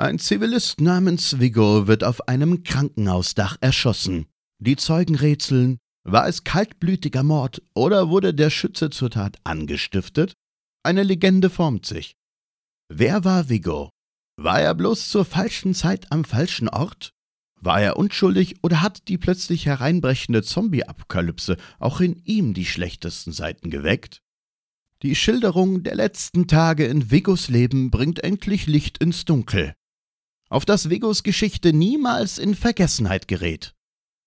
Ein Zivilist namens Vigo wird auf einem Krankenhausdach erschossen. Die Zeugen rätseln, war es kaltblütiger Mord oder wurde der Schütze zur Tat angestiftet? Eine Legende formt sich. Wer war Vigo? War er bloß zur falschen Zeit am falschen Ort? War er unschuldig oder hat die plötzlich hereinbrechende Zombie-Apokalypse auch in ihm die schlechtesten Seiten geweckt? Die Schilderung der letzten Tage in Vigos Leben bringt endlich Licht ins Dunkel auf das Vigos Geschichte niemals in Vergessenheit gerät.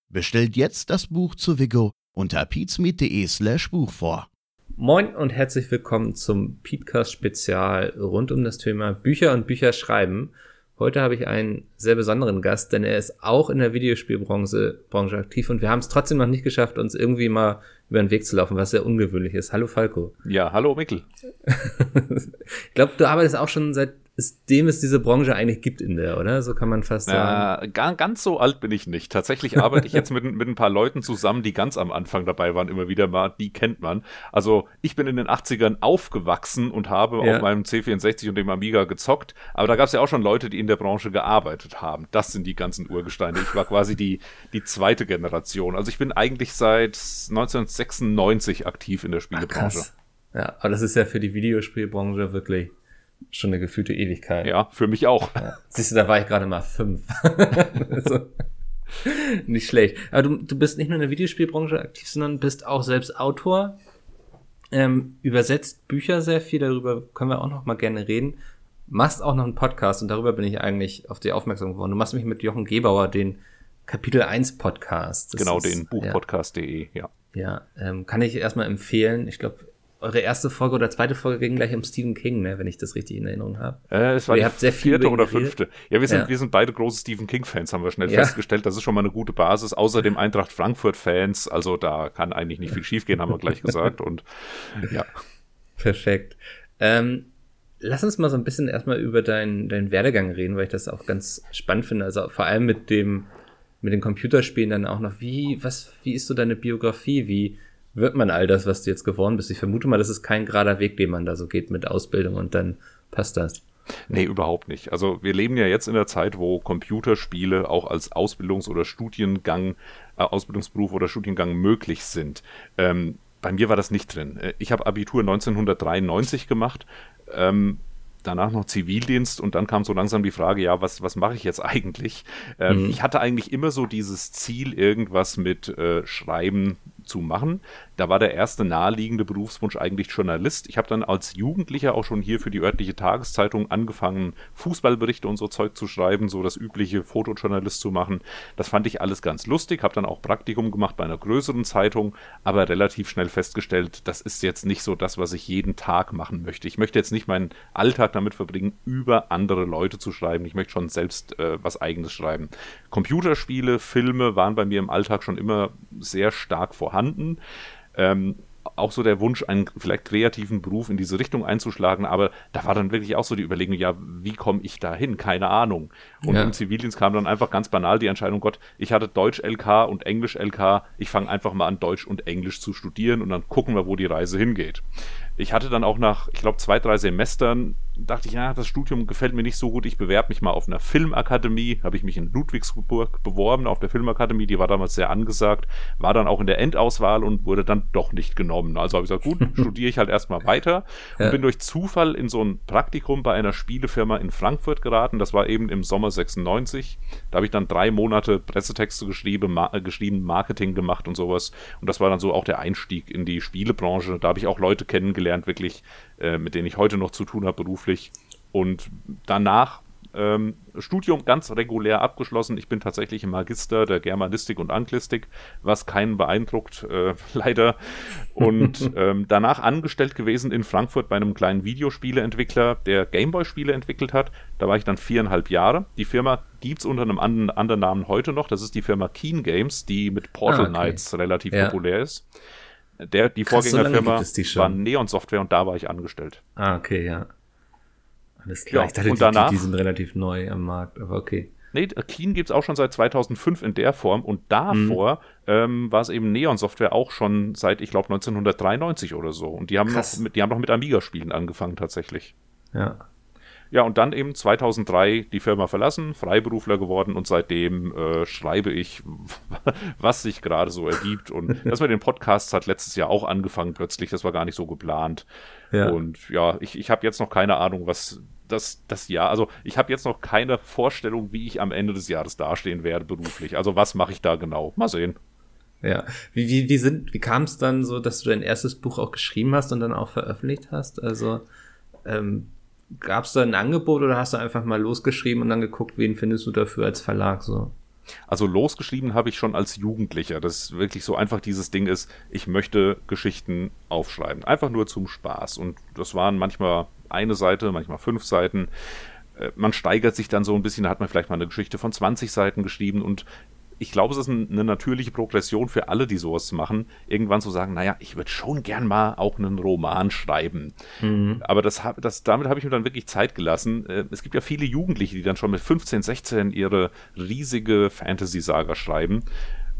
Bestellt jetzt das Buch zu Vigo unter peatsmeet.de slash Buch vor. Moin und herzlich willkommen zum Peatcast Spezial rund um das Thema Bücher und Bücher schreiben. Heute habe ich einen sehr besonderen Gast, denn er ist auch in der Videospielbranche Branche aktiv und wir haben es trotzdem noch nicht geschafft, uns irgendwie mal über den Weg zu laufen, was sehr ungewöhnlich ist. Hallo Falco. Ja, hallo Mikkel. ich glaube, du arbeitest auch schon seit es, dem es diese Branche eigentlich gibt in der, oder? So kann man fast sagen. Ja, gar, ganz so alt bin ich nicht. Tatsächlich arbeite ich jetzt mit, mit ein paar Leuten zusammen, die ganz am Anfang dabei waren, immer wieder mal, die kennt man. Also ich bin in den 80ern aufgewachsen und habe ja. auf meinem C64 und dem Amiga gezockt, aber da gab es ja auch schon Leute, die in der Branche gearbeitet haben. Das sind die ganzen Urgesteine. Ich war quasi die, die zweite Generation. Also ich bin eigentlich seit 1996 aktiv in der Spielebranche. Ach, ja, aber das ist ja für die Videospielbranche wirklich schon eine gefühlte Ewigkeit. Ja, für mich auch. Ja. Siehst du, da war ich gerade mal fünf. also, nicht schlecht. Aber du, du bist nicht nur in der Videospielbranche aktiv, sondern bist auch selbst Autor. Ähm, übersetzt Bücher sehr viel, darüber können wir auch noch mal gerne reden. Machst auch noch einen Podcast und darüber bin ich eigentlich auf dich aufmerksam geworden. Du machst mich mit Jochen Gebauer den Kapitel 1 Podcast. Das genau, ist, den Buchpodcast.de, ja. Ja, ähm, kann ich erstmal empfehlen. Ich glaube, eure erste Folge oder zweite Folge ging gleich um Stephen King, ne, wenn ich das richtig in Erinnerung habe. Äh, es war ihr habt sehr viel vierte oder fünfte. Ja, wir sind, ja. wir sind beide große Stephen King-Fans, haben wir schnell ja. festgestellt. Das ist schon mal eine gute Basis. Außerdem Eintracht Frankfurt-Fans, also da kann eigentlich nicht viel schiefgehen, haben wir gleich gesagt. Und ja. Perfekt. Ähm, lass uns mal so ein bisschen erstmal über deinen deinen Werdegang reden, weil ich das auch ganz spannend finde. Also vor allem mit dem mit den Computerspielen dann auch noch. Wie was wie ist so deine Biografie? Wie wird man all das, was du jetzt geworden bist? Ich vermute mal, das ist kein gerader Weg, den man da so geht mit Ausbildung und dann passt das. Nee, überhaupt nicht. Also wir leben ja jetzt in der Zeit, wo Computerspiele auch als Ausbildungs- oder Studiengang, äh, Ausbildungsberuf oder Studiengang möglich sind. Ähm, bei mir war das nicht drin. Äh, ich habe Abitur 1993 gemacht. Ähm, danach noch Zivildienst und dann kam so langsam die Frage, ja, was, was mache ich jetzt eigentlich? Ähm, mhm. Ich hatte eigentlich immer so dieses Ziel, irgendwas mit äh, Schreiben zu machen. Da war der erste naheliegende Berufswunsch eigentlich Journalist. Ich habe dann als Jugendlicher auch schon hier für die örtliche Tageszeitung angefangen, Fußballberichte und so Zeug zu schreiben, so das übliche Fotojournalist zu machen. Das fand ich alles ganz lustig, habe dann auch Praktikum gemacht bei einer größeren Zeitung, aber relativ schnell festgestellt, das ist jetzt nicht so das, was ich jeden Tag machen möchte. Ich möchte jetzt nicht meinen Alltag damit verbringen, über andere Leute zu schreiben. Ich möchte schon selbst äh, was eigenes schreiben. Computerspiele, Filme waren bei mir im Alltag schon immer sehr stark vorhanden. Ähm, auch so der Wunsch, einen vielleicht kreativen Beruf in diese Richtung einzuschlagen, aber da war dann wirklich auch so die Überlegung, ja, wie komme ich da hin? Keine Ahnung. Und ja. im Zivildienst kam dann einfach ganz banal die Entscheidung, Gott, ich hatte Deutsch-LK und Englisch-LK, ich fange einfach mal an, Deutsch und Englisch zu studieren und dann gucken wir, wo die Reise hingeht ich hatte dann auch nach, ich glaube, zwei, drei Semestern, dachte ich, ja, das Studium gefällt mir nicht so gut, ich bewerbe mich mal auf einer Filmakademie, habe ich mich in Ludwigsburg beworben auf der Filmakademie, die war damals sehr angesagt, war dann auch in der Endauswahl und wurde dann doch nicht genommen. Also habe ich gesagt, gut, studiere ich halt erstmal weiter und ja. bin durch Zufall in so ein Praktikum bei einer Spielefirma in Frankfurt geraten, das war eben im Sommer 96. Da habe ich dann drei Monate Pressetexte geschrieben, ma geschrieben, Marketing gemacht und sowas und das war dann so auch der Einstieg in die Spielebranche. Da habe ich auch Leute kennengelernt, kennengelernt, wirklich, äh, mit denen ich heute noch zu tun habe beruflich. Und danach ähm, Studium ganz regulär abgeschlossen. Ich bin tatsächlich im Magister der Germanistik und Anglistik, was keinen beeindruckt, äh, leider. Und ähm, danach angestellt gewesen in Frankfurt bei einem kleinen Videospieleentwickler, der Gameboy-Spiele entwickelt hat. Da war ich dann viereinhalb Jahre. Die Firma gibt es unter einem anderen, anderen Namen heute noch. Das ist die Firma Keen Games, die mit Portal ah, okay. Knights relativ ja. populär ist. Der, die Krass, Vorgängerfirma so war Neon Software und da war ich angestellt. Ah, okay, ja. Alles klar. Ja, ich dachte, und danach, die, die, sind relativ neu am Markt, aber okay. Nee, Keen gibt es auch schon seit 2005 in der Form und davor mhm. ähm, war es eben Neon Software auch schon seit, ich glaube, 1993 oder so. Und die haben, noch mit, die haben noch mit Amiga-Spielen angefangen tatsächlich. Ja. Ja, und dann eben 2003 die Firma verlassen, Freiberufler geworden und seitdem äh, schreibe ich, was sich gerade so ergibt. Und das mit den Podcasts hat letztes Jahr auch angefangen plötzlich, das war gar nicht so geplant. Ja. Und ja, ich, ich habe jetzt noch keine Ahnung, was das, das Jahr, also ich habe jetzt noch keine Vorstellung, wie ich am Ende des Jahres dastehen werde beruflich. Also was mache ich da genau? Mal sehen. Ja. Wie, wie, wie sind, wie kam es dann so, dass du dein erstes Buch auch geschrieben hast und dann auch veröffentlicht hast? Also ähm, gab es da ein Angebot oder hast du einfach mal losgeschrieben und dann geguckt, wen findest du dafür als Verlag so? Also losgeschrieben habe ich schon als Jugendlicher, dass wirklich so einfach dieses Ding ist, ich möchte Geschichten aufschreiben. Einfach nur zum Spaß. Und das waren manchmal eine Seite, manchmal fünf Seiten. Äh, man steigert sich dann so ein bisschen, da hat man vielleicht mal eine Geschichte von 20 Seiten geschrieben und ich glaube, es ist eine natürliche Progression für alle, die sowas machen, irgendwann zu sagen, naja, ich würde schon gern mal auch einen Roman schreiben. Mhm. Aber das, das, damit habe ich mir dann wirklich Zeit gelassen. Äh, es gibt ja viele Jugendliche, die dann schon mit 15, 16 ihre riesige Fantasy-Saga schreiben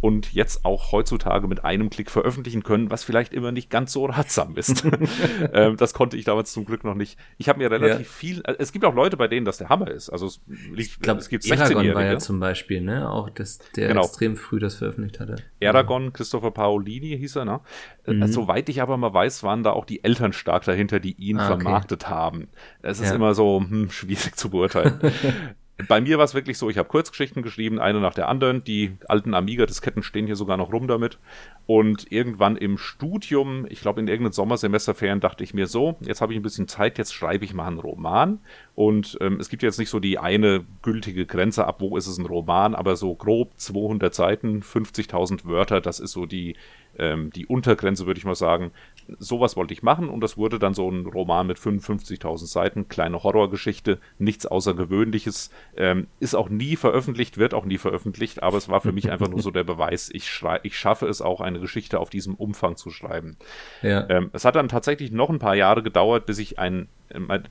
und jetzt auch heutzutage mit einem Klick veröffentlichen können, was vielleicht immer nicht ganz so ratsam ist. ähm, das konnte ich damals zum Glück noch nicht. Ich habe mir relativ ja. viel, äh, es gibt auch Leute, bei denen das der Hammer ist. Also es, ich glaube, es gibt 16-Jährige. war ja zum Beispiel, ne, auch das, der genau. extrem früh das veröffentlicht hatte. Aragon, Christopher Paolini hieß er, ne? Äh, mhm. Soweit ich aber mal weiß, waren da auch die Eltern stark dahinter, die ihn ah, vermarktet okay. haben. Es ist ja. immer so hm, schwierig zu beurteilen. Bei mir war es wirklich so, ich habe Kurzgeschichten geschrieben, eine nach der anderen. Die alten Amiga-Disketten stehen hier sogar noch rum damit. Und irgendwann im Studium, ich glaube in irgendeinen Sommersemesterferien, dachte ich mir so, jetzt habe ich ein bisschen Zeit, jetzt schreibe ich mal einen Roman. Und ähm, es gibt jetzt nicht so die eine gültige Grenze ab, wo ist es ein Roman, aber so grob 200 Seiten, 50.000 Wörter, das ist so die, ähm, die Untergrenze, würde ich mal sagen. Sowas wollte ich machen und das wurde dann so ein Roman mit 55.000 Seiten, kleine Horrorgeschichte, nichts Außergewöhnliches. Ähm, ist auch nie veröffentlicht, wird auch nie veröffentlicht, aber es war für mich einfach nur so der Beweis, ich, schrei ich schaffe es auch, eine Geschichte auf diesem Umfang zu schreiben. Ja. Ähm, es hat dann tatsächlich noch ein paar Jahre gedauert, bis ich einen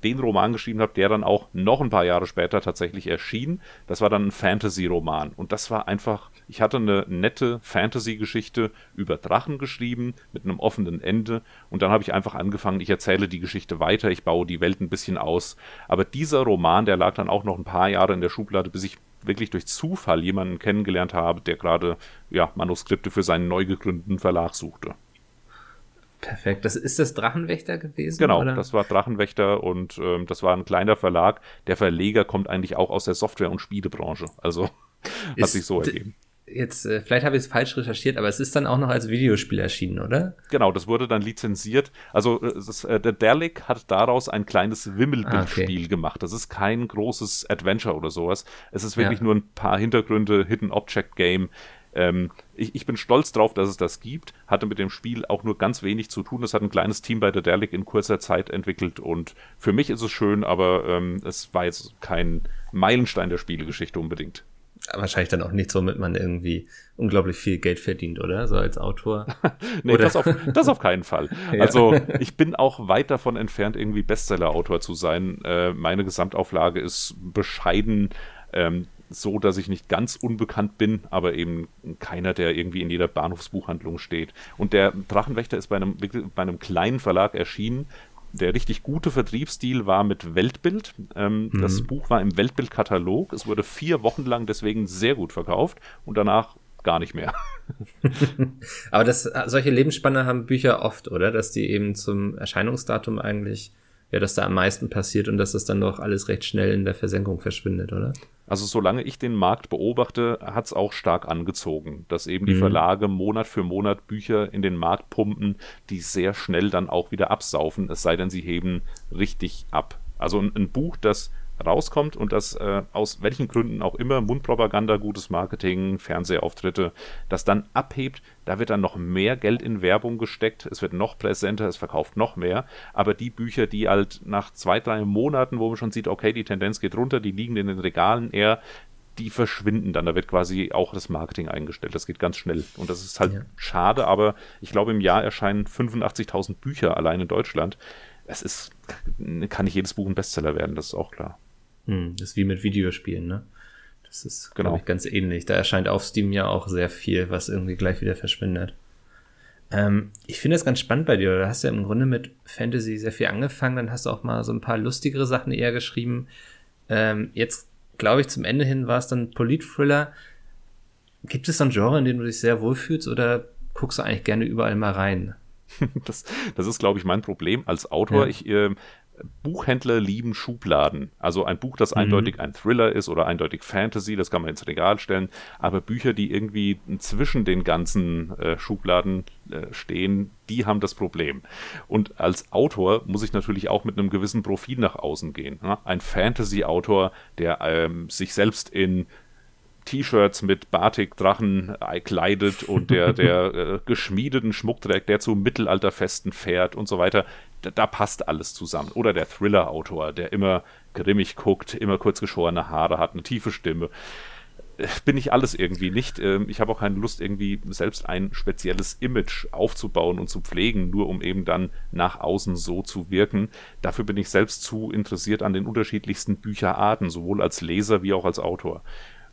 den Roman geschrieben habe, der dann auch noch ein paar Jahre später tatsächlich erschien. Das war dann ein Fantasy-Roman. Und das war einfach, ich hatte eine nette Fantasy-Geschichte über Drachen geschrieben, mit einem offenen Ende. Und dann habe ich einfach angefangen, ich erzähle die Geschichte weiter, ich baue die Welt ein bisschen aus. Aber dieser Roman, der lag dann auch noch ein paar Jahre in der Schublade, bis ich wirklich durch Zufall jemanden kennengelernt habe, der gerade ja, Manuskripte für seinen neu gegründeten Verlag suchte. Perfekt. Das ist das Drachenwächter gewesen? Genau, oder? das war Drachenwächter und ähm, das war ein kleiner Verlag. Der Verleger kommt eigentlich auch aus der Software- und Spielebranche. Also hat sich so ergeben. Jetzt, äh, vielleicht habe ich es falsch recherchiert, aber es ist dann auch noch als Videospiel erschienen, oder? Genau, das wurde dann lizenziert. Also das, äh, der Derlick hat daraus ein kleines Wimmelbildspiel ah, okay. gemacht. Das ist kein großes Adventure oder sowas. Es ist wirklich ja. nur ein paar Hintergründe, Hidden Object Game. Ähm, ich, ich, bin stolz drauf, dass es das gibt. Hatte mit dem Spiel auch nur ganz wenig zu tun. Es hat ein kleines Team bei der Derlick in kurzer Zeit entwickelt und für mich ist es schön, aber ähm, es war jetzt kein Meilenstein der Spielegeschichte unbedingt. Wahrscheinlich dann auch nicht so, damit man irgendwie unglaublich viel Geld verdient, oder? So als Autor. nee? Das, auf, das auf keinen Fall. ja. Also ich bin auch weit davon entfernt, irgendwie Bestseller-Autor zu sein. Äh, meine Gesamtauflage ist bescheiden. Ähm, so, dass ich nicht ganz unbekannt bin, aber eben keiner, der irgendwie in jeder Bahnhofsbuchhandlung steht. Und der Drachenwächter ist bei einem, bei einem kleinen Verlag erschienen. Der richtig gute Vertriebsstil war mit Weltbild. Ähm, mhm. Das Buch war im Weltbildkatalog. Es wurde vier Wochen lang deswegen sehr gut verkauft und danach gar nicht mehr. aber das, solche Lebensspanne haben Bücher oft, oder? Dass die eben zum Erscheinungsdatum eigentlich ja, dass da am meisten passiert und dass das dann doch alles recht schnell in der Versenkung verschwindet, oder? Also solange ich den Markt beobachte, hat es auch stark angezogen, dass eben die mhm. Verlage Monat für Monat Bücher in den Markt pumpen, die sehr schnell dann auch wieder absaufen, es sei denn, sie heben richtig ab. Also ein, ein Buch, das rauskommt und das äh, aus welchen Gründen auch immer, Mundpropaganda, gutes Marketing, Fernsehauftritte, das dann abhebt, da wird dann noch mehr Geld in Werbung gesteckt, es wird noch präsenter, es verkauft noch mehr, aber die Bücher, die halt nach zwei, drei Monaten, wo man schon sieht, okay, die Tendenz geht runter, die liegen in den Regalen eher, die verschwinden dann. Da wird quasi auch das Marketing eingestellt. Das geht ganz schnell. Und das ist halt ja. schade, aber ich glaube, im Jahr erscheinen 85.000 Bücher allein in Deutschland. Es ist, kann nicht jedes Buch ein Bestseller werden, das ist auch klar. Hm, das ist wie mit Videospielen, ne? Das ist, genau. ich, ganz ähnlich. Da erscheint auf Steam ja auch sehr viel, was irgendwie gleich wieder verschwindet. Ähm, ich finde das ganz spannend bei dir. Du hast ja im Grunde mit Fantasy sehr viel angefangen, dann hast du auch mal so ein paar lustigere Sachen eher geschrieben. Ähm, jetzt, glaube ich, zum Ende hin war es dann Polit-Thriller. Gibt es so ein Genre, in dem du dich sehr wohlfühlst oder guckst du eigentlich gerne überall mal rein? Das, das ist, glaube ich, mein Problem als Autor. Ja. Ich äh, Buchhändler lieben Schubladen. Also ein Buch, das mhm. eindeutig ein Thriller ist oder eindeutig Fantasy, das kann man ins Regal stellen. Aber Bücher, die irgendwie zwischen den ganzen äh, Schubladen äh, stehen, die haben das Problem. Und als Autor muss ich natürlich auch mit einem gewissen Profil nach außen gehen. Ne? Ein Fantasy-Autor, der ähm, sich selbst in T-Shirts mit Batik-Drachen kleidet und der, der äh, geschmiedeten Schmuck trägt, der zu Mittelalterfesten fährt und so weiter da, da passt alles zusammen. Oder der Thriller-Autor, der immer grimmig guckt, immer kurzgeschorene Haare hat, eine tiefe Stimme. Äh, bin ich alles irgendwie nicht. Ähm, ich habe auch keine Lust, irgendwie selbst ein spezielles Image aufzubauen und zu pflegen, nur um eben dann nach außen so zu wirken. Dafür bin ich selbst zu interessiert an den unterschiedlichsten Bücherarten, sowohl als Leser wie auch als Autor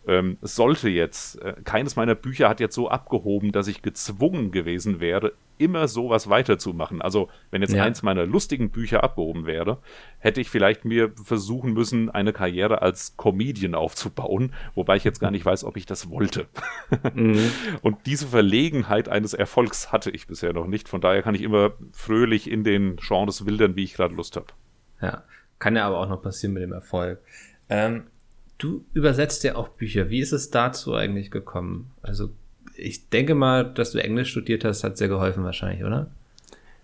ähm, sollte jetzt, äh, keines meiner Bücher hat jetzt so abgehoben, dass ich gezwungen gewesen wäre, immer sowas weiterzumachen. Also, wenn jetzt ja. eins meiner lustigen Bücher abgehoben wäre, hätte ich vielleicht mir versuchen müssen, eine Karriere als Comedian aufzubauen, wobei ich jetzt gar nicht weiß, ob ich das wollte. Mhm. Und diese Verlegenheit eines Erfolgs hatte ich bisher noch nicht. Von daher kann ich immer fröhlich in den Genres wildern, wie ich gerade Lust habe. Ja, kann ja aber auch noch passieren mit dem Erfolg. Ähm, Du übersetzt ja auch Bücher. Wie ist es dazu eigentlich gekommen? Also ich denke mal, dass du Englisch studiert hast, hat sehr geholfen wahrscheinlich, oder?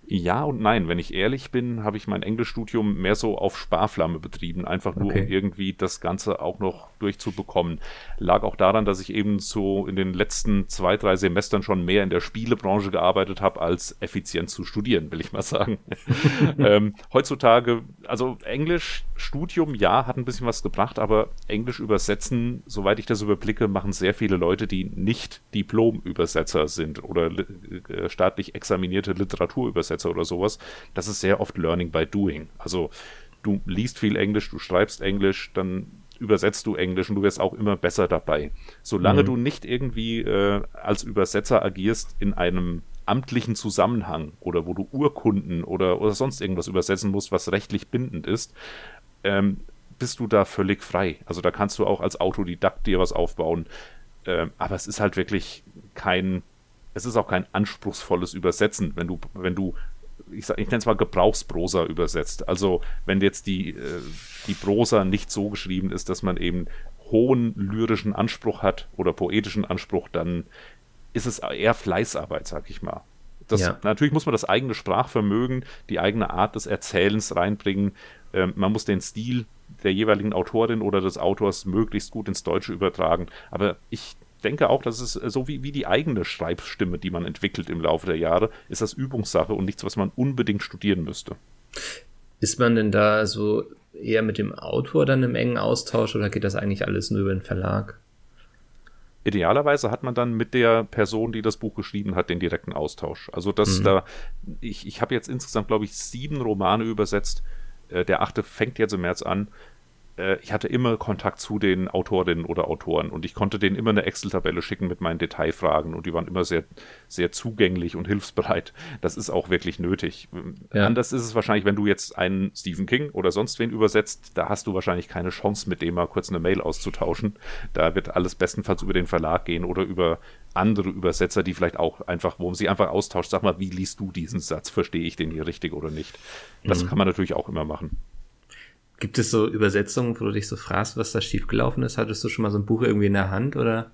Ja und nein. Wenn ich ehrlich bin, habe ich mein Englischstudium mehr so auf Sparflamme betrieben, einfach nur okay. um irgendwie das Ganze auch noch durchzubekommen. Lag auch daran, dass ich eben so in den letzten zwei, drei Semestern schon mehr in der Spielebranche gearbeitet habe, als effizient zu studieren, will ich mal sagen. ähm, heutzutage, also Englischstudium, ja, hat ein bisschen was gebracht, aber Englisch übersetzen, soweit ich das überblicke, machen sehr viele Leute, die nicht Diplom-Übersetzer sind oder äh, staatlich examinierte Literaturübersetzer Übersetzer oder sowas, das ist sehr oft Learning by Doing. Also du liest viel Englisch, du schreibst Englisch, dann übersetzt du Englisch und du wirst auch immer besser dabei. Solange mhm. du nicht irgendwie äh, als Übersetzer agierst in einem amtlichen Zusammenhang oder wo du Urkunden oder, oder sonst irgendwas übersetzen musst, was rechtlich bindend ist, ähm, bist du da völlig frei. Also da kannst du auch als Autodidakt dir was aufbauen. Ähm, aber es ist halt wirklich kein es ist auch kein anspruchsvolles Übersetzen, wenn du, wenn du, ich, ich nenne es mal Gebrauchsprosa übersetzt. Also wenn jetzt die, äh, die Prosa nicht so geschrieben ist, dass man eben hohen lyrischen Anspruch hat oder poetischen Anspruch, dann ist es eher Fleißarbeit, sag ich mal. Das, ja. Natürlich muss man das eigene Sprachvermögen, die eigene Art des Erzählens reinbringen. Ähm, man muss den Stil der jeweiligen Autorin oder des Autors möglichst gut ins Deutsche übertragen. Aber ich denke auch, dass es äh, so wie, wie die eigene Schreibstimme, die man entwickelt im Laufe der Jahre, ist das Übungssache und nichts, was man unbedingt studieren müsste. Ist man denn da so eher mit dem Autor dann im engen Austausch oder geht das eigentlich alles nur über den Verlag? Idealerweise hat man dann mit der Person, die das Buch geschrieben hat, den direkten Austausch. Also dass mhm. da, ich, ich habe jetzt insgesamt, glaube ich, sieben Romane übersetzt. Äh, der achte fängt jetzt im März an äh, ich hatte immer Kontakt zu den Autorinnen oder Autoren und ich konnte denen immer eine Excel-Tabelle schicken mit meinen Detailfragen und die waren immer sehr, sehr zugänglich und hilfsbereit. Das ist auch wirklich nötig. Ja. Anders ist es wahrscheinlich, wenn du jetzt einen Stephen King oder sonst wen übersetzt, da hast du wahrscheinlich keine Chance, mit dem mal kurz eine Mail auszutauschen. Da wird alles bestenfalls über den Verlag gehen oder über andere Übersetzer, die vielleicht auch einfach, wo man sie einfach austauscht, sag mal, wie liest du diesen Satz? Verstehe ich den hier richtig oder nicht? Das mhm. kann man natürlich auch immer machen. Gibt es so Übersetzungen, wo du dich so fragst, was da schiefgelaufen ist? Hattest du schon mal so ein Buch irgendwie in der Hand oder?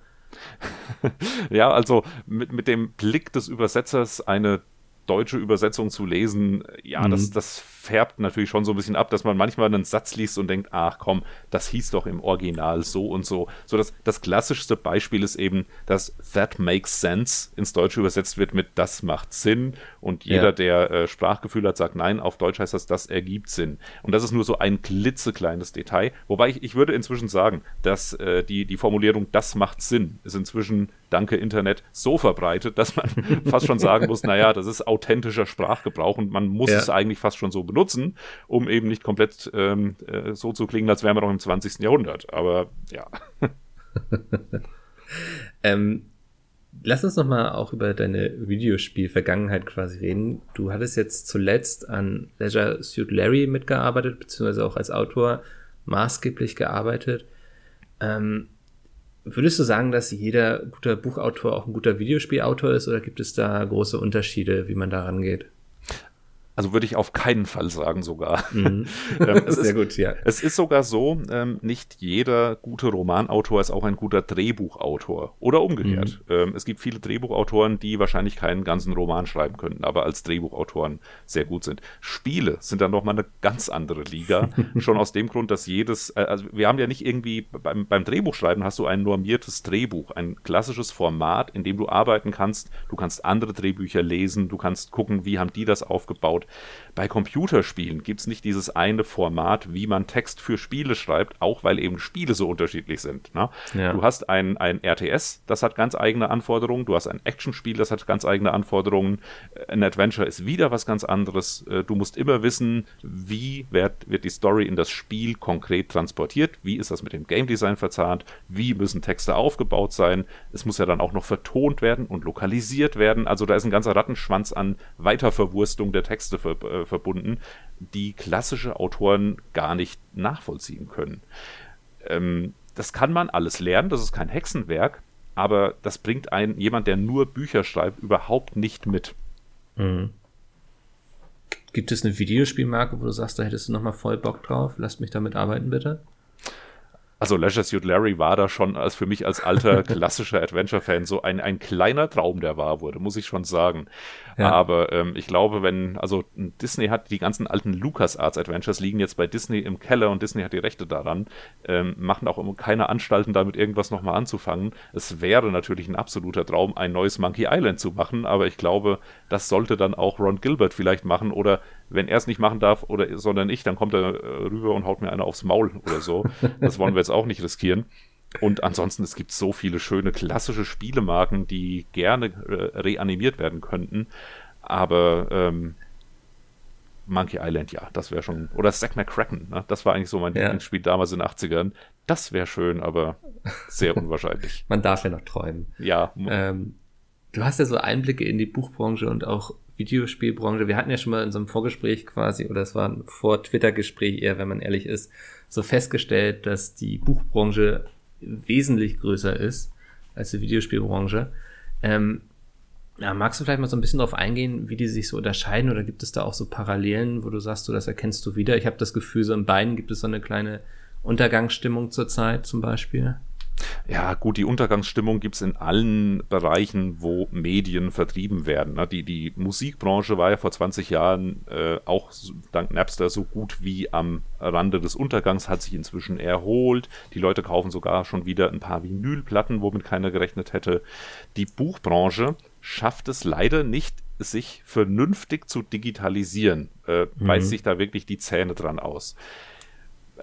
ja, also mit, mit dem Blick des Übersetzers eine deutsche Übersetzung zu lesen, ja, mhm. das, das färbt natürlich schon so ein bisschen ab, dass man manchmal einen Satz liest und denkt, ach komm, das hieß doch im Original so und so. So das, das klassischste Beispiel ist eben, dass That makes sense ins Deutsche übersetzt wird mit Das macht Sinn und jeder, ja. der äh, Sprachgefühl hat, sagt nein, auf Deutsch heißt das, das ergibt Sinn. Und das ist nur so ein klitzekleines Detail, wobei ich, ich würde inzwischen sagen, dass äh, die, die Formulierung Das macht Sinn ist inzwischen danke Internet so verbreitet, dass man fast schon sagen muss, naja, das ist authentischer Sprachgebrauch und man muss ja. es eigentlich fast schon so benutzen, um eben nicht komplett ähm, äh, so zu klingen, als wären wir noch im 20. Jahrhundert. Aber ja. ähm, lass uns nochmal auch über deine Videospiel-Vergangenheit quasi reden. Du hattest jetzt zuletzt an Leisure Suit Larry mitgearbeitet, beziehungsweise auch als Autor maßgeblich gearbeitet. Ähm, würdest du sagen, dass jeder guter Buchautor auch ein guter Videospielautor ist oder gibt es da große Unterschiede, wie man da rangeht? Also würde ich auf keinen Fall sagen sogar. Mhm. ähm, Sehr ist, gut, ja. Es ist sogar so, ähm, nicht jeder gute Romanautor ist auch ein guter Drehbuchautor oder umgekehrt. Mhm. Ähm, es gibt viele Drehbuchautoren, die wahrscheinlich keinen ganzen Roman schreiben könnten, aber als Drehbuchautoren sehr gut sind. Spiele sind dann nochmal eine ganz andere Liga, schon aus dem Grund, dass jedes, äh, also wir haben ja nicht irgendwie, beim, beim Drehbuchschreiben hast du ein normiertes Drehbuch, ein klassisches Format, in dem du arbeiten kannst. Du kannst andere Drehbücher lesen, du kannst gucken, wie haben die das aufgebaut bei Computerspielen gibt es nicht dieses eine Format, wie man Text für Spiele schreibt, auch weil eben Spiele so unterschiedlich sind. Ne? Ja. Du hast ein, ein RTS, das hat ganz eigene Anforderungen. Du hast ein Actionspiel, das hat ganz eigene Anforderungen. Ein Adventure ist wieder was ganz anderes. Äh, du musst immer wissen, wie wird, wird die Story in das Spiel konkret transportiert. Wie ist das mit dem Game Design verzahnt? Wie müssen Texte aufgebaut sein? Es muss ja dann auch noch vertont werden und lokalisiert werden. Also da ist ein ganzer Rattenschwanz an Weiterverwurstung der Texte ver äh, verbunden, die klassische Autoren gar nicht nachvollziehen können. Ähm, das kann man alles lernen, das ist kein Hexenwerk, aber das bringt ein jemand, der nur Bücher schreibt, überhaupt nicht mit. Mhm. Gibt es eine Videospielmarke, wo du sagst, da hättest du nochmal voll Bock drauf? Lass mich damit arbeiten, bitte. Also Leisure Suit Larry war da schon als für mich als alter klassischer Adventure-Fan so ein, ein kleiner Traum, der wahr wurde, muss ich schon sagen. Ja. Aber ähm, ich glaube, wenn, also Disney hat die ganzen alten LucasArts Adventures liegen jetzt bei Disney im Keller und Disney hat die Rechte daran, ähm, machen auch keine Anstalten, damit irgendwas nochmal anzufangen. Es wäre natürlich ein absoluter Traum, ein neues Monkey Island zu machen, aber ich glaube, das sollte dann auch Ron Gilbert vielleicht machen oder wenn er es nicht machen darf, oder sondern ich, dann kommt er äh, rüber und haut mir einer aufs Maul oder so. Das wollen wir jetzt auch nicht riskieren. Und ansonsten, es gibt so viele schöne klassische Spielemarken, die gerne äh, reanimiert werden könnten. Aber ähm, Monkey Island, ja, das wäre schon. Oder Zack McCracken, ne? das war eigentlich so mein ja. Lieblingsspiel damals in den 80ern. Das wäre schön, aber sehr unwahrscheinlich. Man darf ja noch träumen. Ja. Ähm, du hast ja so Einblicke in die Buchbranche und auch Videospielbranche. Wir hatten ja schon mal in so einem Vorgespräch quasi, oder es war ein Vor-Twitter-Gespräch eher, wenn man ehrlich ist, so festgestellt, dass die Buchbranche wesentlich größer ist als die Videospielbranche. Ähm, ja, magst du vielleicht mal so ein bisschen darauf eingehen, wie die sich so unterscheiden oder gibt es da auch so Parallelen, wo du sagst, du das erkennst du wieder? Ich habe das Gefühl, so in beiden gibt es so eine kleine Untergangsstimmung zurzeit zum Beispiel. Ja, gut, die Untergangsstimmung gibt es in allen Bereichen, wo Medien vertrieben werden. Ne? Die, die Musikbranche war ja vor 20 Jahren äh, auch dank Napster so gut wie am Rande des Untergangs, hat sich inzwischen erholt. Die Leute kaufen sogar schon wieder ein paar Vinylplatten, womit keiner gerechnet hätte. Die Buchbranche schafft es leider nicht, sich vernünftig zu digitalisieren, äh, mhm. beißt sich da wirklich die Zähne dran aus.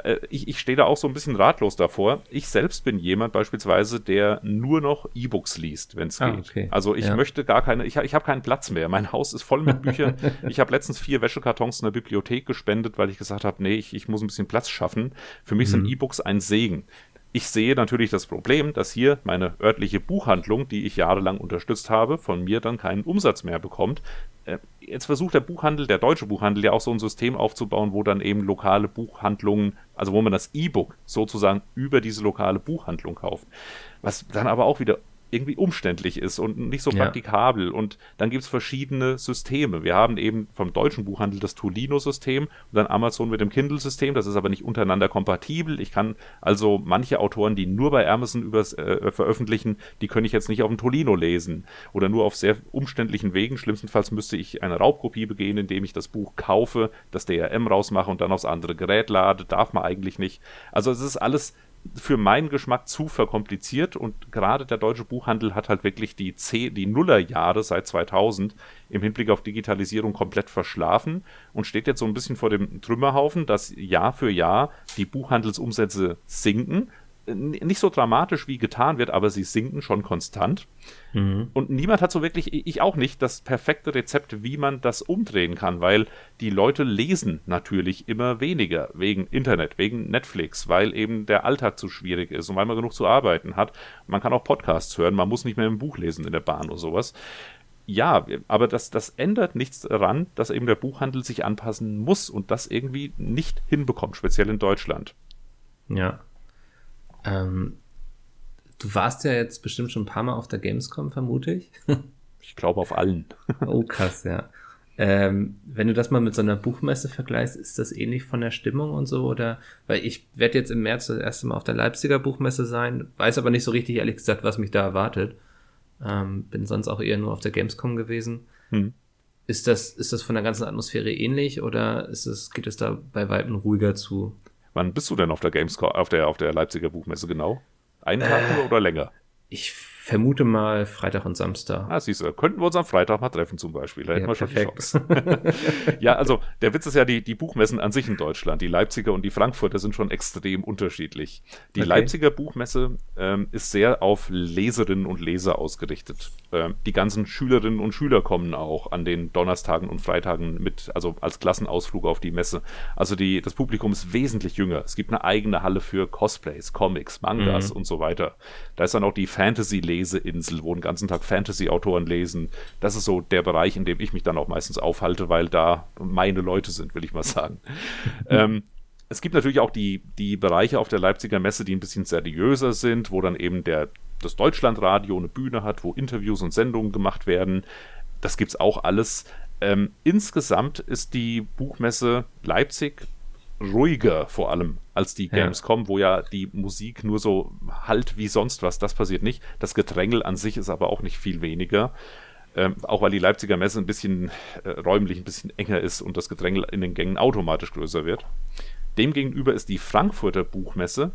Äh, ich, ich stehe da auch so ein bisschen ratlos davor. Ich selbst bin jemand beispielsweise, der nur noch E-Books liest, wenn es ah, geht. Okay. Also ich ja. möchte gar keine, ich, ich habe keinen Platz mehr. Mein Haus ist voll mit Büchern. ich habe letztens vier Wäschekartons in der Bibliothek gespendet, weil ich gesagt habe, nee, ich, ich muss ein bisschen Platz schaffen. Für mich mhm. sind E-Books ein Segen. Ich sehe natürlich das Problem, dass hier meine örtliche Buchhandlung, die ich jahrelang unterstützt habe, von mir dann keinen Umsatz mehr bekommt. Äh, jetzt versucht der Buchhandel, der deutsche Buchhandel, ja auch so ein System aufzubauen, wo dann eben lokale Buchhandlungen, also wo man das E-Book sozusagen über diese lokale Buchhandlung kauft. Was dann aber auch wieder irgendwie umständlich ist und nicht so praktikabel. Ja. Und dann gibt es verschiedene Systeme. Wir haben eben vom deutschen Buchhandel das Tolino-System und dann Amazon mit dem Kindle-System. Das ist aber nicht untereinander kompatibel. Ich kann also manche Autoren, die nur bei Amazon übers, äh, veröffentlichen, die können ich jetzt nicht auf dem Tolino lesen oder nur auf sehr umständlichen Wegen. Schlimmstenfalls müsste ich eine Raubkopie begehen, indem ich das Buch kaufe, das DRM rausmache und dann aufs andere Gerät lade. Darf man eigentlich nicht. Also es ist alles für meinen Geschmack zu verkompliziert. Und gerade der deutsche Buchhandel hat halt wirklich die, C die Nullerjahre seit 2000 im Hinblick auf Digitalisierung komplett verschlafen und steht jetzt so ein bisschen vor dem Trümmerhaufen, dass Jahr für Jahr die Buchhandelsumsätze sinken, nicht so dramatisch wie getan wird, aber sie sinken schon konstant. Mhm. Und niemand hat so wirklich, ich auch nicht, das perfekte Rezept, wie man das umdrehen kann, weil die Leute lesen natürlich immer weniger wegen Internet, wegen Netflix, weil eben der Alltag zu schwierig ist und weil man genug zu arbeiten hat. Man kann auch Podcasts hören, man muss nicht mehr ein Buch lesen in der Bahn oder sowas. Ja, aber das, das ändert nichts daran, dass eben der Buchhandel sich anpassen muss und das irgendwie nicht hinbekommt, speziell in Deutschland. Ja. Ähm, du warst ja jetzt bestimmt schon ein paar Mal auf der Gamescom, vermute ich. ich glaube auf allen. oh, krass, ja. Ähm, wenn du das mal mit so einer Buchmesse vergleichst, ist das ähnlich von der Stimmung und so? Oder weil ich werde jetzt im März das erste Mal auf der Leipziger Buchmesse sein, weiß aber nicht so richtig, ehrlich gesagt, was mich da erwartet. Ähm, bin sonst auch eher nur auf der Gamescom gewesen. Hm. Ist das, ist das von der ganzen Atmosphäre ähnlich oder ist es, geht es da bei Weitem ruhiger zu? Wann bist du denn auf der Gamescom, auf der, auf der Leipziger Buchmesse genau? Einen Tag äh, oder länger? Ich vermute mal Freitag und Samstag. Ah, siehst du, könnten wir uns am Freitag mal treffen zum Beispiel. Da ja, hätten wir schon perfekt. die Chance. ja, also der Witz ist ja, die, die Buchmessen an sich in Deutschland, die Leipziger und die Frankfurter sind schon extrem unterschiedlich. Die okay. Leipziger Buchmesse ähm, ist sehr auf Leserinnen und Leser ausgerichtet. Ähm, die ganzen Schülerinnen und Schüler kommen auch an den Donnerstagen und Freitagen mit, also als Klassenausflug auf die Messe. Also die, das Publikum ist wesentlich jünger. Es gibt eine eigene Halle für Cosplays, Comics, Mangas mhm. und so weiter. Da ist dann auch die Fantasy-Lese Leseinsel, wo den ganzen Tag Fantasy-Autoren lesen. Das ist so der Bereich, in dem ich mich dann auch meistens aufhalte, weil da meine Leute sind, will ich mal sagen. ähm, es gibt natürlich auch die, die Bereiche auf der Leipziger Messe, die ein bisschen seriöser sind, wo dann eben der, das Deutschlandradio eine Bühne hat, wo Interviews und Sendungen gemacht werden. Das gibt es auch alles. Ähm, insgesamt ist die Buchmesse Leipzig ruhiger vor allem als die Gamescom, ja. wo ja die Musik nur so halt wie sonst was, das passiert nicht. Das Gedrängel an sich ist aber auch nicht viel weniger. Ähm, auch weil die Leipziger Messe ein bisschen äh, räumlich ein bisschen enger ist und das Gedrängel in den Gängen automatisch größer wird. Demgegenüber ist die Frankfurter Buchmesse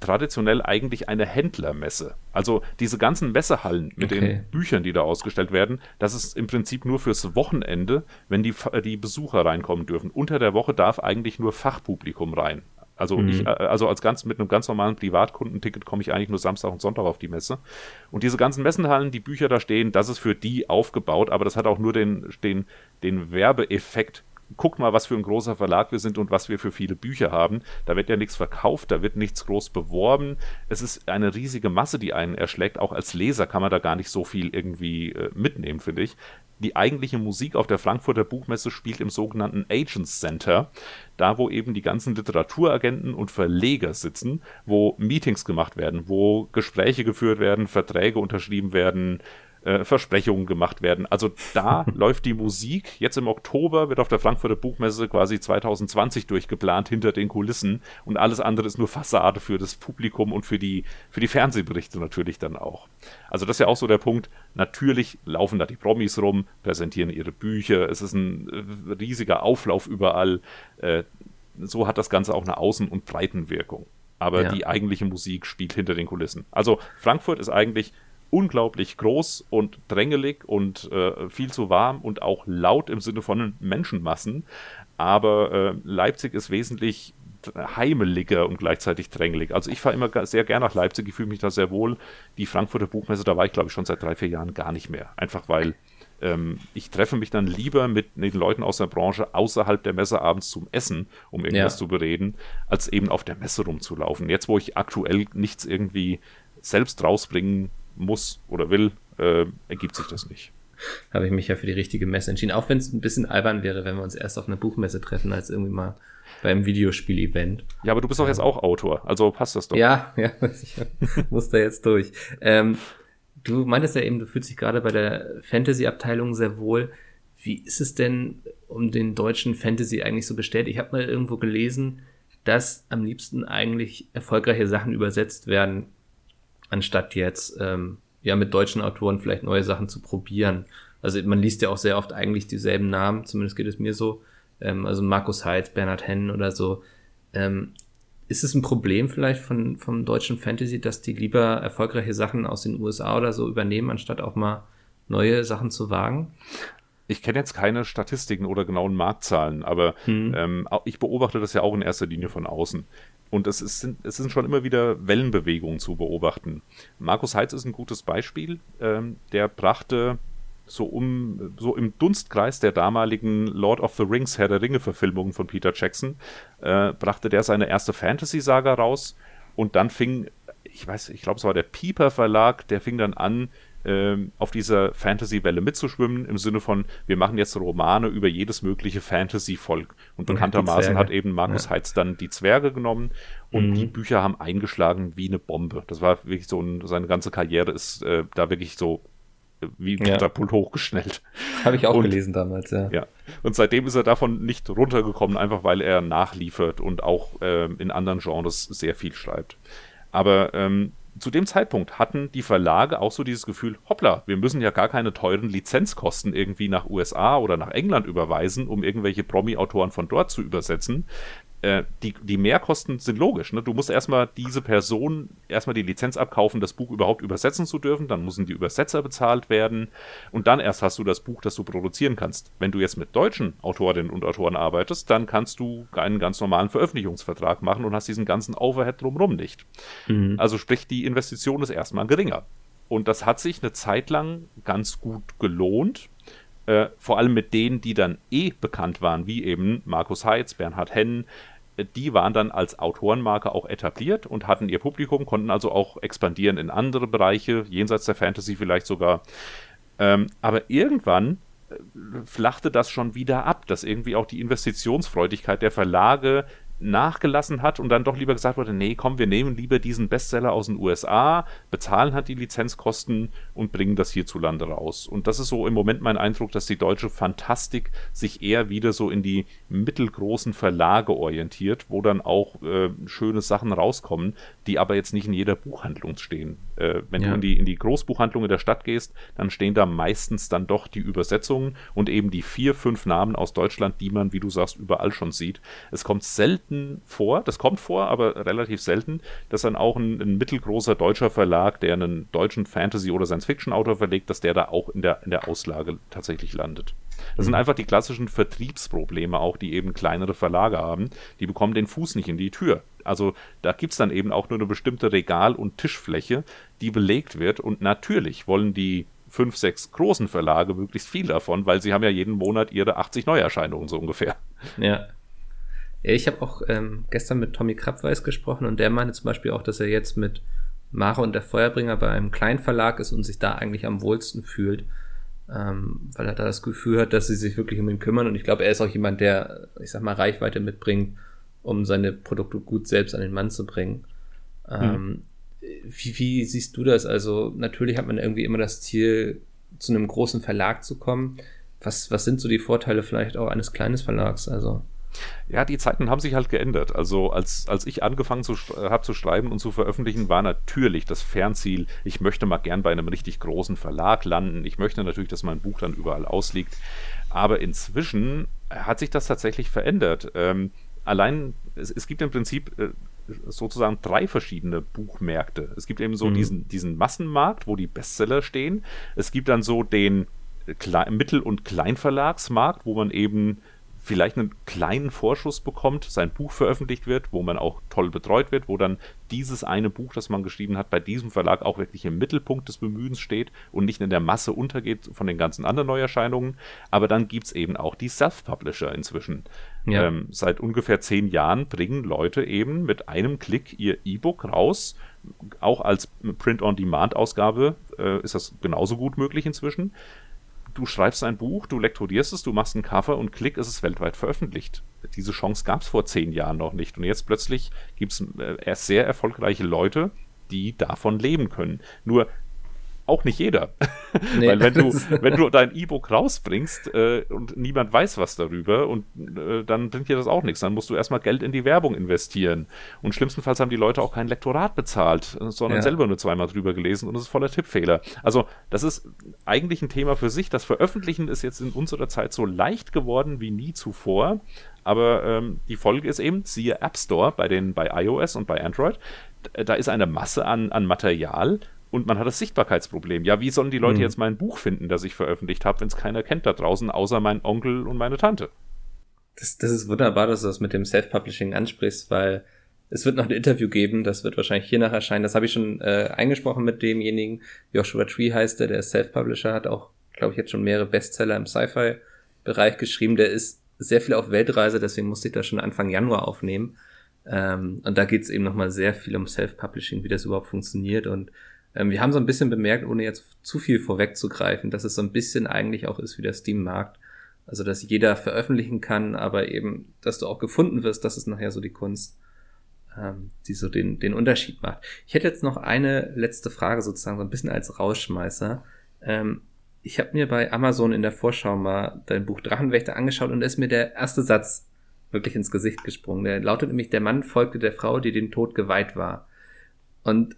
traditionell eigentlich eine Händlermesse. Also diese ganzen Messehallen mit okay. den Büchern, die da ausgestellt werden, das ist im Prinzip nur fürs Wochenende, wenn die, die Besucher reinkommen dürfen. Unter der Woche darf eigentlich nur Fachpublikum rein. Also mhm. ich, äh, also als ganz mit einem ganz normalen Privatkundenticket komme ich eigentlich nur Samstag und Sonntag auf die Messe. Und diese ganzen Messenhallen, die Bücher da stehen, das ist für die aufgebaut, aber das hat auch nur den, den, den Werbeeffekt, guck mal, was für ein großer Verlag wir sind und was wir für viele Bücher haben. Da wird ja nichts verkauft, da wird nichts groß beworben. Es ist eine riesige Masse, die einen erschlägt. Auch als Leser kann man da gar nicht so viel irgendwie äh, mitnehmen, finde ich. Die eigentliche Musik auf der Frankfurter Buchmesse spielt im sogenannten Agents Center, da wo eben die ganzen Literaturagenten und Verleger sitzen, wo Meetings gemacht werden, wo Gespräche geführt werden, Verträge unterschrieben werden, äh, Versprechungen gemacht werden. Also da läuft die Musik. Jetzt im Oktober wird auf der Frankfurter Buchmesse quasi 2020 durchgeplant hinter den Kulissen und alles andere ist nur Fassade für das Publikum und für die, für die Fernsehberichte natürlich dann auch. Also das ist ja auch so der Punkt. Natürlich laufen da die Promis rum, präsentieren ihre Bücher. Es ist ein äh, riesiger Auflauf überall. Äh, so hat das Ganze auch eine Außen- und Breitenwirkung. Aber ja. die eigentliche Musik spielt hinter den Kulissen. Also Frankfurt ist eigentlich unglaublich groß und drängelig und äh, viel zu warm und auch laut im Sinne von Menschenmassen. Aber äh, Leipzig ist wesentlich heimeliger und gleichzeitig drängelig. Also ich fahre immer sehr gerne nach Leipzig, ich fühle mich da sehr wohl. Die Frankfurter Buchmesse, da war ich glaube ich schon seit drei, vier Jahren gar nicht mehr. Einfach weil ähm, ich treffe mich dann lieber mit den Leuten aus der Branche außerhalb der Messe abends zum Essen, um irgendwas ja. zu bereden, als eben auf der Messe rumzulaufen. Jetzt, wo ich aktuell nichts irgendwie selbst rausbringen muss oder will, äh, ergibt sich das nicht. Habe ich mich ja für die richtige Messe entschieden. Auch wenn es ein bisschen albern wäre, wenn wir uns erst auf einer Buchmesse treffen, als irgendwie mal beim Videospiel-Event. Ja, aber du bist doch jetzt auch Autor, also passt das doch. Ja, ja, ich muss da jetzt durch. Ähm, du meintest ja eben, du fühlst dich gerade bei der Fantasy-Abteilung sehr wohl. Wie ist es denn um den deutschen Fantasy eigentlich so bestellt? Ich habe mal irgendwo gelesen, dass am liebsten eigentlich erfolgreiche Sachen übersetzt werden anstatt jetzt ähm, ja mit deutschen Autoren vielleicht neue Sachen zu probieren. Also man liest ja auch sehr oft eigentlich dieselben Namen, zumindest geht es mir so. Ähm, also Markus Heitz, Bernhard Hennen oder so. Ähm, ist es ein Problem vielleicht von, vom deutschen Fantasy, dass die lieber erfolgreiche Sachen aus den USA oder so übernehmen, anstatt auch mal neue Sachen zu wagen? Ich kenne jetzt keine Statistiken oder genauen Marktzahlen, aber hm. ähm, ich beobachte das ja auch in erster Linie von außen Und es, ist, es sind schon immer wieder Wellenbewegungen zu beobachten. Markus Heitz ist ein gutes Beispiel. Ähm, der brachte so um so im Dunstkreis der damaligen Lord of the Rings Herr der Ringe Verfilmungen von Peter Jackson äh, brachte der seine erste Fantasy Saga raus und dann fing ich weiß ich glaube es war der Pieper Verlag der fing dann an auf dieser Fantasy-Welle mitzuschwimmen, im Sinne von, wir machen jetzt Romane über jedes mögliche Fantasy-Volk. Und bekanntermaßen hat eben Markus ja. Heitz dann die Zwerge genommen und mhm. die Bücher haben eingeschlagen wie eine Bombe. Das war wirklich so, ein, seine ganze Karriere ist äh, da wirklich so äh, wie ein Katapult ja. hochgeschnellt. Habe ich auch und, gelesen damals, ja. ja. Und seitdem ist er davon nicht runtergekommen, einfach weil er nachliefert und auch äh, in anderen Genres sehr viel schreibt. Aber ähm, zu dem Zeitpunkt hatten die Verlage auch so dieses Gefühl, hoppla, wir müssen ja gar keine teuren Lizenzkosten irgendwie nach USA oder nach England überweisen, um irgendwelche Promi-Autoren von dort zu übersetzen äh, die, die Mehrkosten sind logisch. Ne? Du musst erstmal diese Person erstmal die Lizenz abkaufen, das Buch überhaupt übersetzen zu dürfen. Dann müssen die Übersetzer bezahlt werden. Und dann erst hast du das Buch, das du produzieren kannst. Wenn du jetzt mit deutschen Autorinnen und Autoren arbeitest, dann kannst du einen ganz normalen Veröffentlichungsvertrag machen und hast diesen ganzen Overhead drumherum nicht. Mhm. Also sprich, die Investition ist erstmal geringer. Und das hat sich eine Zeit lang ganz gut gelohnt. Äh, vor allem mit denen, die dann eh bekannt waren, wie eben Markus Heitz, Bernhard Henn, äh, die waren dann als Autorenmarke auch etabliert und hatten ihr Publikum, konnten also auch expandieren in andere Bereiche, jenseits der Fantasy vielleicht sogar. Ähm, aber irgendwann äh, flachte das schon wieder ab, dass irgendwie auch die Investitionsfreudigkeit der Verlage nachgelassen hat und dann doch lieber gesagt wurde, nee, komm, wir nehmen lieber diesen Bestseller aus den USA, bezahlen halt die Lizenzkosten und bringen das hierzulande raus. Und das ist so im Moment mein Eindruck, dass die deutsche Fantastik sich eher wieder so in die mittelgroßen Verlage orientiert, wo dann auch äh, schöne Sachen rauskommen, die aber jetzt nicht in jeder Buchhandlung stehen. Äh, wenn ja. du in die, in die Großbuchhandlungen der Stadt gehst, dann stehen da meistens dann doch die Übersetzungen und eben die vier, fünf Namen aus Deutschland, die man, wie du sagst, überall schon sieht. Es kommt selten vor, das kommt vor, aber relativ selten, dass dann auch ein, ein mittelgroßer deutscher Verlag, der einen deutschen Fantasy- oder Science-Fiction-Autor verlegt, dass der da auch in der, in der Auslage tatsächlich landet. Das mhm. sind einfach die klassischen Vertriebsprobleme auch, die eben kleinere Verlage haben. Die bekommen den Fuß nicht in die Tür. Also da gibt es dann eben auch nur eine bestimmte Regal- und Tischfläche, die belegt wird. Und natürlich wollen die fünf, sechs großen Verlage möglichst viel davon, weil sie haben ja jeden Monat ihre 80 Neuerscheinungen so ungefähr. Ja. Ja, ich habe auch ähm, gestern mit Tommy Krabweis gesprochen und der meinte zum Beispiel auch, dass er jetzt mit Mare und der Feuerbringer bei einem kleinen Verlag ist und sich da eigentlich am wohlsten fühlt, ähm, weil er da das Gefühl hat, dass sie sich wirklich um ihn kümmern und ich glaube, er ist auch jemand, der, ich sag mal, Reichweite mitbringt um seine Produkte gut selbst an den Mann zu bringen. Mhm. wie, wie siehst du das? Also natürlich hat man irgendwie immer das Ziel, zu einem großen Verlag zu kommen. Was, was sind so die Vorteile vielleicht auch eines kleinen Verlags? Also ja, die Zeiten haben sich halt geändert. Also als, als ich angefangen zu, habe zu schreiben und zu veröffentlichen, war natürlich das Fernziel, ich möchte mal gern bei einem richtig großen Verlag landen. Ich möchte natürlich, dass mein Buch dann überall ausliegt. Aber inzwischen hat sich das tatsächlich verändert. Ähm, allein, es, es gibt im Prinzip äh, sozusagen drei verschiedene Buchmärkte. Es gibt eben so mhm. diesen, diesen Massenmarkt, wo die Bestseller stehen. Es gibt dann so den Kle Mittel- und Kleinverlagsmarkt, wo man eben vielleicht einen kleinen Vorschuss bekommt, sein Buch veröffentlicht wird, wo man auch toll betreut wird, wo dann dieses eine Buch, das man geschrieben hat, bei diesem Verlag auch wirklich im Mittelpunkt des Bemühens steht und nicht in der Masse untergeht von den ganzen anderen Neuerscheinungen. Aber dann gibt es eben auch die Self-Publisher inzwischen. Ja. Ähm, seit ungefähr zehn Jahren bringen Leute eben mit einem Klick ihr E-Book raus. Auch als Print-on-Demand-Ausgabe äh, ist das genauso gut möglich inzwischen du schreibst ein Buch, du lektorierst es, du machst ein Cover und klick, ist es weltweit veröffentlicht. Diese Chance gab es vor zehn Jahren noch nicht. Und jetzt plötzlich gibt es äh, sehr erfolgreiche Leute, die davon leben können. Nur auch nicht jeder. Nee, Weil wenn du, wenn du dein E-Book rausbringst äh, und niemand weiß was darüber und äh, dann bringt dir das auch nichts. Dann musst du erstmal Geld in die Werbung investieren. Und schlimmstenfalls haben die Leute auch kein Lektorat bezahlt, sondern ja. selber nur zweimal drüber gelesen und es ist voller Tippfehler. Also das ist eigentlich ein Thema für sich. Das Veröffentlichen ist jetzt in unserer Zeit so leicht geworden wie nie zuvor. Aber ähm, die Folge ist eben, siehe App Store bei, den, bei iOS und bei Android, da ist eine Masse an, an Material und man hat das Sichtbarkeitsproblem. Ja, wie sollen die Leute mhm. jetzt mein Buch finden, das ich veröffentlicht habe, wenn es keiner kennt da draußen, außer mein Onkel und meine Tante? Das, das ist wunderbar, dass du das mit dem Self-Publishing ansprichst, weil es wird noch ein Interview geben, das wird wahrscheinlich hier nach erscheinen. Das habe ich schon äh, eingesprochen mit demjenigen. Joshua Tree heißt der, der ist Self-Publisher, hat auch, glaube ich, jetzt schon mehrere Bestseller im Sci-Fi-Bereich geschrieben. Der ist sehr viel auf Weltreise, deswegen musste ich das schon Anfang Januar aufnehmen. Ähm, und da geht es eben nochmal sehr viel um Self-Publishing, wie das überhaupt funktioniert. Und wir haben so ein bisschen bemerkt, ohne jetzt zu viel vorwegzugreifen, dass es so ein bisschen eigentlich auch ist wie der Steam-Markt. Also, dass jeder veröffentlichen kann, aber eben, dass du auch gefunden wirst, das ist nachher so die Kunst ähm, die so den, den Unterschied macht. Ich hätte jetzt noch eine letzte Frage sozusagen, so ein bisschen als Rausschmeißer. Ähm, ich habe mir bei Amazon in der Vorschau mal dein Buch Drachenwächter angeschaut und da ist mir der erste Satz wirklich ins Gesicht gesprungen. Der lautet nämlich, der Mann folgte der Frau, die dem Tod geweiht war. Und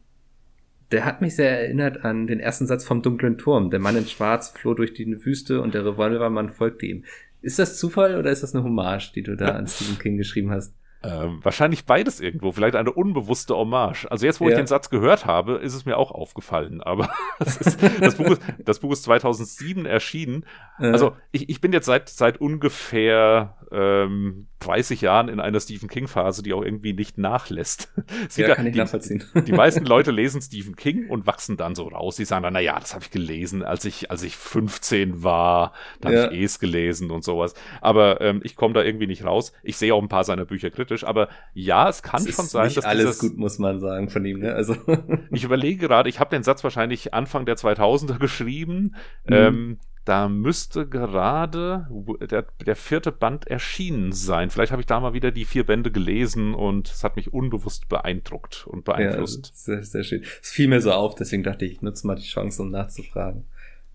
der hat mich sehr erinnert an den ersten Satz vom dunklen Turm. Der Mann in Schwarz floh durch die Wüste und der Revolvermann folgte ihm. Ist das Zufall oder ist das eine Hommage, die du da an Stephen King geschrieben hast? Ähm, wahrscheinlich beides irgendwo, vielleicht eine unbewusste Hommage. Also jetzt, wo ja. ich den Satz gehört habe, ist es mir auch aufgefallen. Aber das, ist, das, Buch, ist, das Buch ist 2007 erschienen. Ja. Also ich, ich bin jetzt seit, seit ungefähr ähm, 30 Jahren in einer Stephen King-Phase, die auch irgendwie nicht nachlässt. ja, ja, kann ich die, nachvollziehen. Die meisten Leute lesen Stephen King und wachsen dann so raus. Sie sagen dann, na ja, das habe ich gelesen, als ich, als ich 15 war, da ja. habe ich es gelesen und sowas. Aber ähm, ich komme da irgendwie nicht raus. Ich sehe auch ein paar seiner Bücher kritisch, aber ja, es kann es schon sein, nicht dass alles dieses, gut, muss man sagen, von ihm. Ne? Also ich überlege gerade, ich habe den Satz wahrscheinlich Anfang der 2000er geschrieben. Mhm. Ähm, da müsste gerade der, der vierte Band erschienen sein. Vielleicht habe ich da mal wieder die vier Bände gelesen und es hat mich unbewusst beeindruckt und beeinflusst. Ja, sehr, sehr schön. Es fiel mir so auf, deswegen dachte ich, ich nutze mal die Chance, um nachzufragen.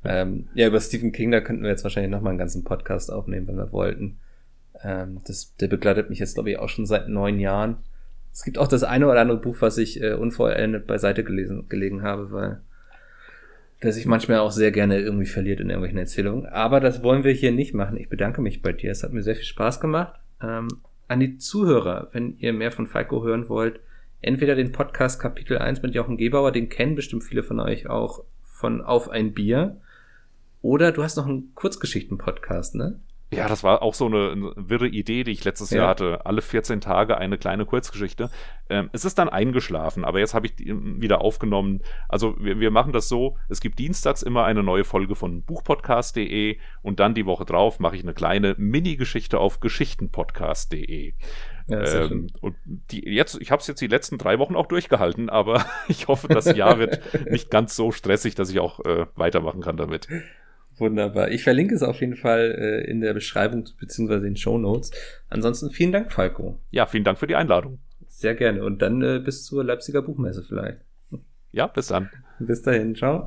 Ähm, ja, über Stephen King, da könnten wir jetzt wahrscheinlich nochmal einen ganzen Podcast aufnehmen, wenn wir wollten. Ähm, das, der begleitet mich jetzt, glaube ich, auch schon seit neun Jahren. Es gibt auch das eine oder andere Buch, was ich äh, unvollendet beiseite gelesen, gelegen habe, weil der sich manchmal auch sehr gerne irgendwie verliert in irgendwelchen Erzählungen. Aber das wollen wir hier nicht machen. Ich bedanke mich bei dir. Es hat mir sehr viel Spaß gemacht. Ähm, an die Zuhörer, wenn ihr mehr von Falco hören wollt, entweder den Podcast Kapitel 1 mit Jochen Gebauer, den kennen bestimmt viele von euch auch von Auf ein Bier. Oder du hast noch einen Kurzgeschichten-Podcast, ne? Ja, das war auch so eine, eine wirre Idee, die ich letztes ja. Jahr hatte. Alle 14 Tage eine kleine Kurzgeschichte. Ähm, es ist dann eingeschlafen, aber jetzt habe ich die wieder aufgenommen. Also wir, wir machen das so, es gibt dienstags immer eine neue Folge von buchpodcast.de und dann die Woche drauf mache ich eine kleine Mini-Geschichte auf geschichtenpodcast.de. Ja, ähm, und die, jetzt, ich habe es jetzt die letzten drei Wochen auch durchgehalten, aber ich hoffe, das Jahr wird nicht ganz so stressig, dass ich auch äh, weitermachen kann damit. Wunderbar. Ich verlinke es auf jeden Fall äh, in der Beschreibung beziehungsweise in Show Notes. Ansonsten vielen Dank, Falco. Ja, vielen Dank für die Einladung. Sehr gerne. Und dann äh, bis zur Leipziger Buchmesse vielleicht. Ja, bis dann. Bis dahin. Ciao.